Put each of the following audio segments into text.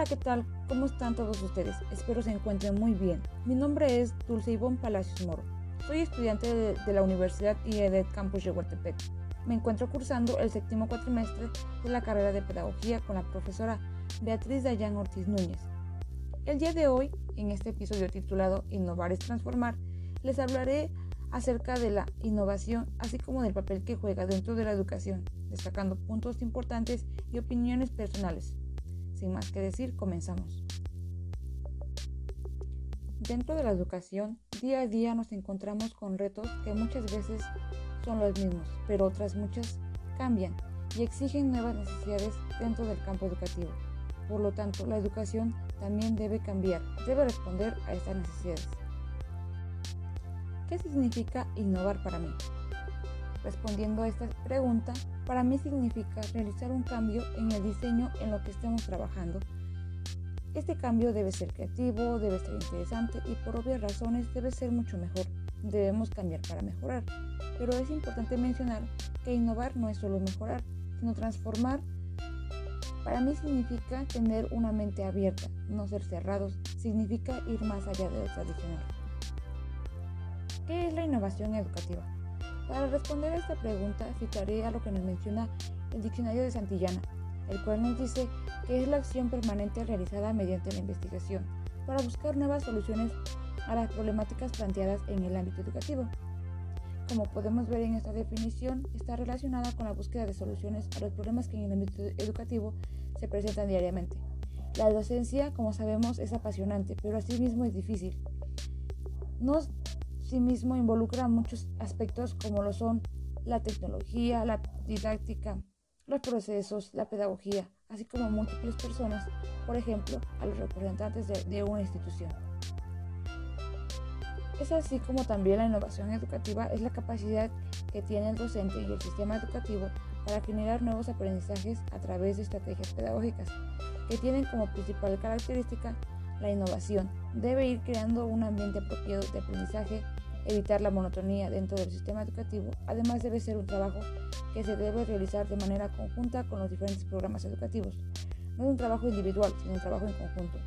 Hola, ¿qué tal? ¿Cómo están todos ustedes? Espero se encuentren muy bien. Mi nombre es Dulce Ivonne Palacios Moro. Soy estudiante de, la Universidad IED Campus de Huertepec. Me encuentro cursando el séptimo cuatrimestre de la carrera de Pedagogía con la profesora Beatriz Dayan Ortiz Núñez. El día de hoy, en este episodio titulado Innovar es transformar, les hablaré acerca de la innovación, así como del papel que juega dentro de la educación, destacando puntos importantes y opiniones personales. Sin más que decir, comenzamos. Dentro de la educación, día a día nos encontramos con retos que muchas veces son los mismos, pero otras muchas cambian y exigen nuevas necesidades dentro del campo educativo. Por lo tanto, la educación también debe cambiar, debe responder a estas necesidades. ¿Qué significa innovar para mí? Respondiendo a esta pregunta, para mí significa realizar un cambio en el diseño en lo que estemos trabajando. Este cambio debe ser creativo, debe ser interesante y por obvias razones debe ser mucho mejor. Debemos cambiar para mejorar. Pero es importante mencionar que innovar no es solo mejorar, sino transformar. Para mí significa tener una mente abierta, no ser cerrados, significa ir más allá de lo tradicional. ¿Qué es la innovación educativa? Para responder a esta pregunta, citaré a lo que nos menciona el diccionario de Santillana, el cual nos dice que es la acción permanente realizada mediante la investigación para buscar nuevas soluciones a las problemáticas planteadas en el ámbito educativo. Como podemos ver en esta definición, está relacionada con la búsqueda de soluciones a los problemas que en el ámbito educativo se presentan diariamente. La docencia, como sabemos, es apasionante, pero asimismo es difícil. Nos sí mismo involucra muchos aspectos como lo son la tecnología, la didáctica, los procesos, la pedagogía, así como múltiples personas, por ejemplo, a los representantes de, de una institución. Es así como también la innovación educativa es la capacidad que tiene el docente y el sistema educativo para generar nuevos aprendizajes a través de estrategias pedagógicas, que tienen como principal característica la innovación. Debe ir creando un ambiente apropiado de aprendizaje evitar la monotonía dentro del sistema educativo, además debe ser un trabajo que se debe realizar de manera conjunta con los diferentes programas educativos. No es un trabajo individual, sino un trabajo en conjunto.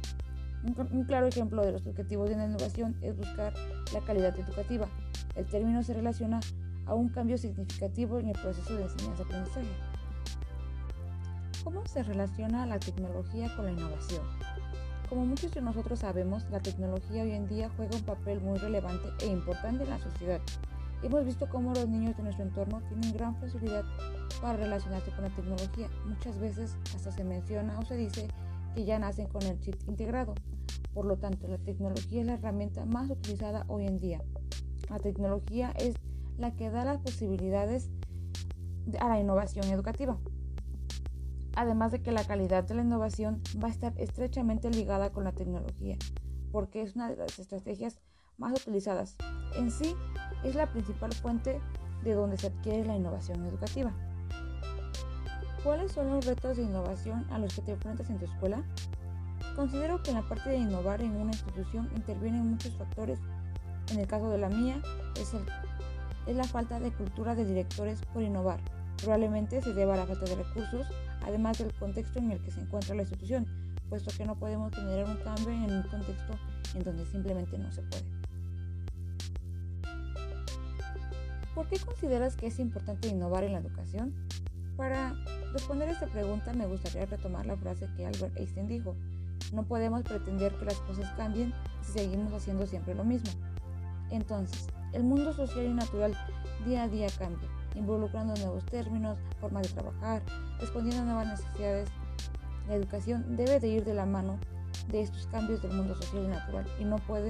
Un, claro ejemplo de los objetivos de la innovación es buscar la calidad educativa. El término se relaciona a un cambio significativo en el proceso de enseñanza-aprendizaje. ¿Cómo se relaciona la tecnología con la innovación? Como muchos de nosotros sabemos, la tecnología hoy en día juega un papel muy relevante e importante en la sociedad. Hemos visto cómo los niños de nuestro entorno tienen gran facilidad para relacionarse con la tecnología. Muchas veces hasta se menciona o se dice que ya nacen con el chip integrado. Por lo tanto, la tecnología es la herramienta más utilizada hoy en día. La tecnología es la que da las posibilidades a la innovación educativa además de que la calidad de la innovación va a estar estrechamente ligada con la tecnología, porque es una de las estrategias más utilizadas. En sí, es la principal fuente de donde se adquiere la innovación educativa. ¿Cuáles son los retos de innovación a los que te enfrentas en tu escuela? Considero que en la parte de innovar en una institución intervienen muchos factores. En el caso de la mía, es, la falta de cultura de directores por innovar. Probablemente se deba a la falta de recursos, además del contexto en el que se encuentra la institución, puesto que no podemos generar un cambio en un contexto en donde simplemente no se puede. ¿Por qué consideras que es importante innovar en la educación? Para responder esta pregunta me gustaría retomar la frase que Albert Einstein dijo, no podemos pretender que las cosas cambien si seguimos haciendo siempre lo mismo. Entonces, el mundo social y natural día a día cambia involucrando nuevos términos, formas de trabajar, respondiendo a nuevas necesidades. La educación debe de ir de la mano de estos cambios del mundo social y natural y no puede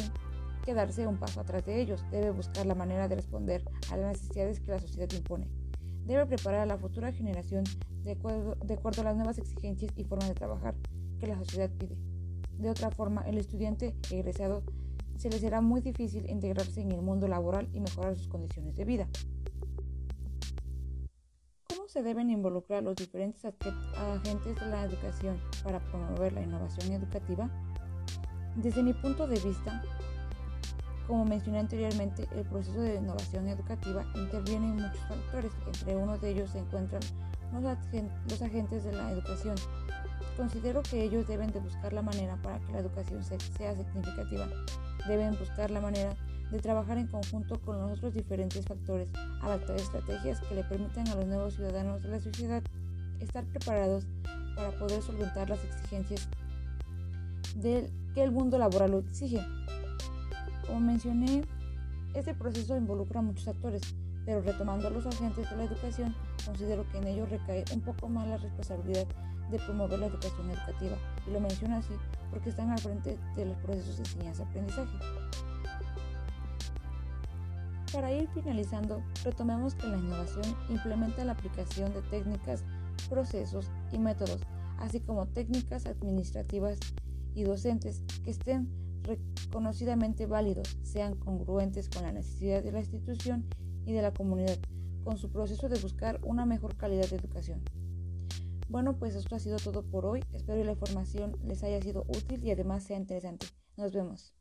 quedarse un paso atrás de ellos. Debe buscar la manera de responder a las necesidades que la sociedad impone. Debe preparar a la futura generación de acuerdo, a las nuevas exigencias y formas de trabajar que la sociedad pide. De otra forma, el estudiante egresado se le será muy difícil integrarse en el mundo laboral y mejorar sus condiciones de vida se deben involucrar los diferentes agentes de la educación para promover la innovación educativa? Desde mi punto de vista, como mencioné anteriormente, el proceso de innovación educativa interviene en muchos factores. Entre uno de ellos se encuentran los, agentes de la educación, considero que ellos deben de buscar la manera para que la educación sea significativa. Deben buscar la manera de trabajar en conjunto con los otros diferentes factores, adaptar estrategias que le permitan a los nuevos ciudadanos de la sociedad estar preparados para poder solventar las exigencias que el mundo laboral exige. Como mencioné, este proceso involucra a muchos actores, pero retomando a los agentes de la educación, considero que en ellos recae un poco más la responsabilidad de promover la educación educativa, y lo menciono así porque están al frente de los procesos de enseñanza-aprendizaje. Para ir finalizando, retomemos que la innovación implementa la aplicación de técnicas, procesos y métodos, así como técnicas administrativas y docentes que estén reconocidamente válidos, sean congruentes con la necesidad de la institución y de la comunidad, con su proceso de buscar una mejor calidad de educación. Bueno, pues esto ha sido todo por hoy. Espero que la información les haya sido útil y además sea interesante. Nos vemos.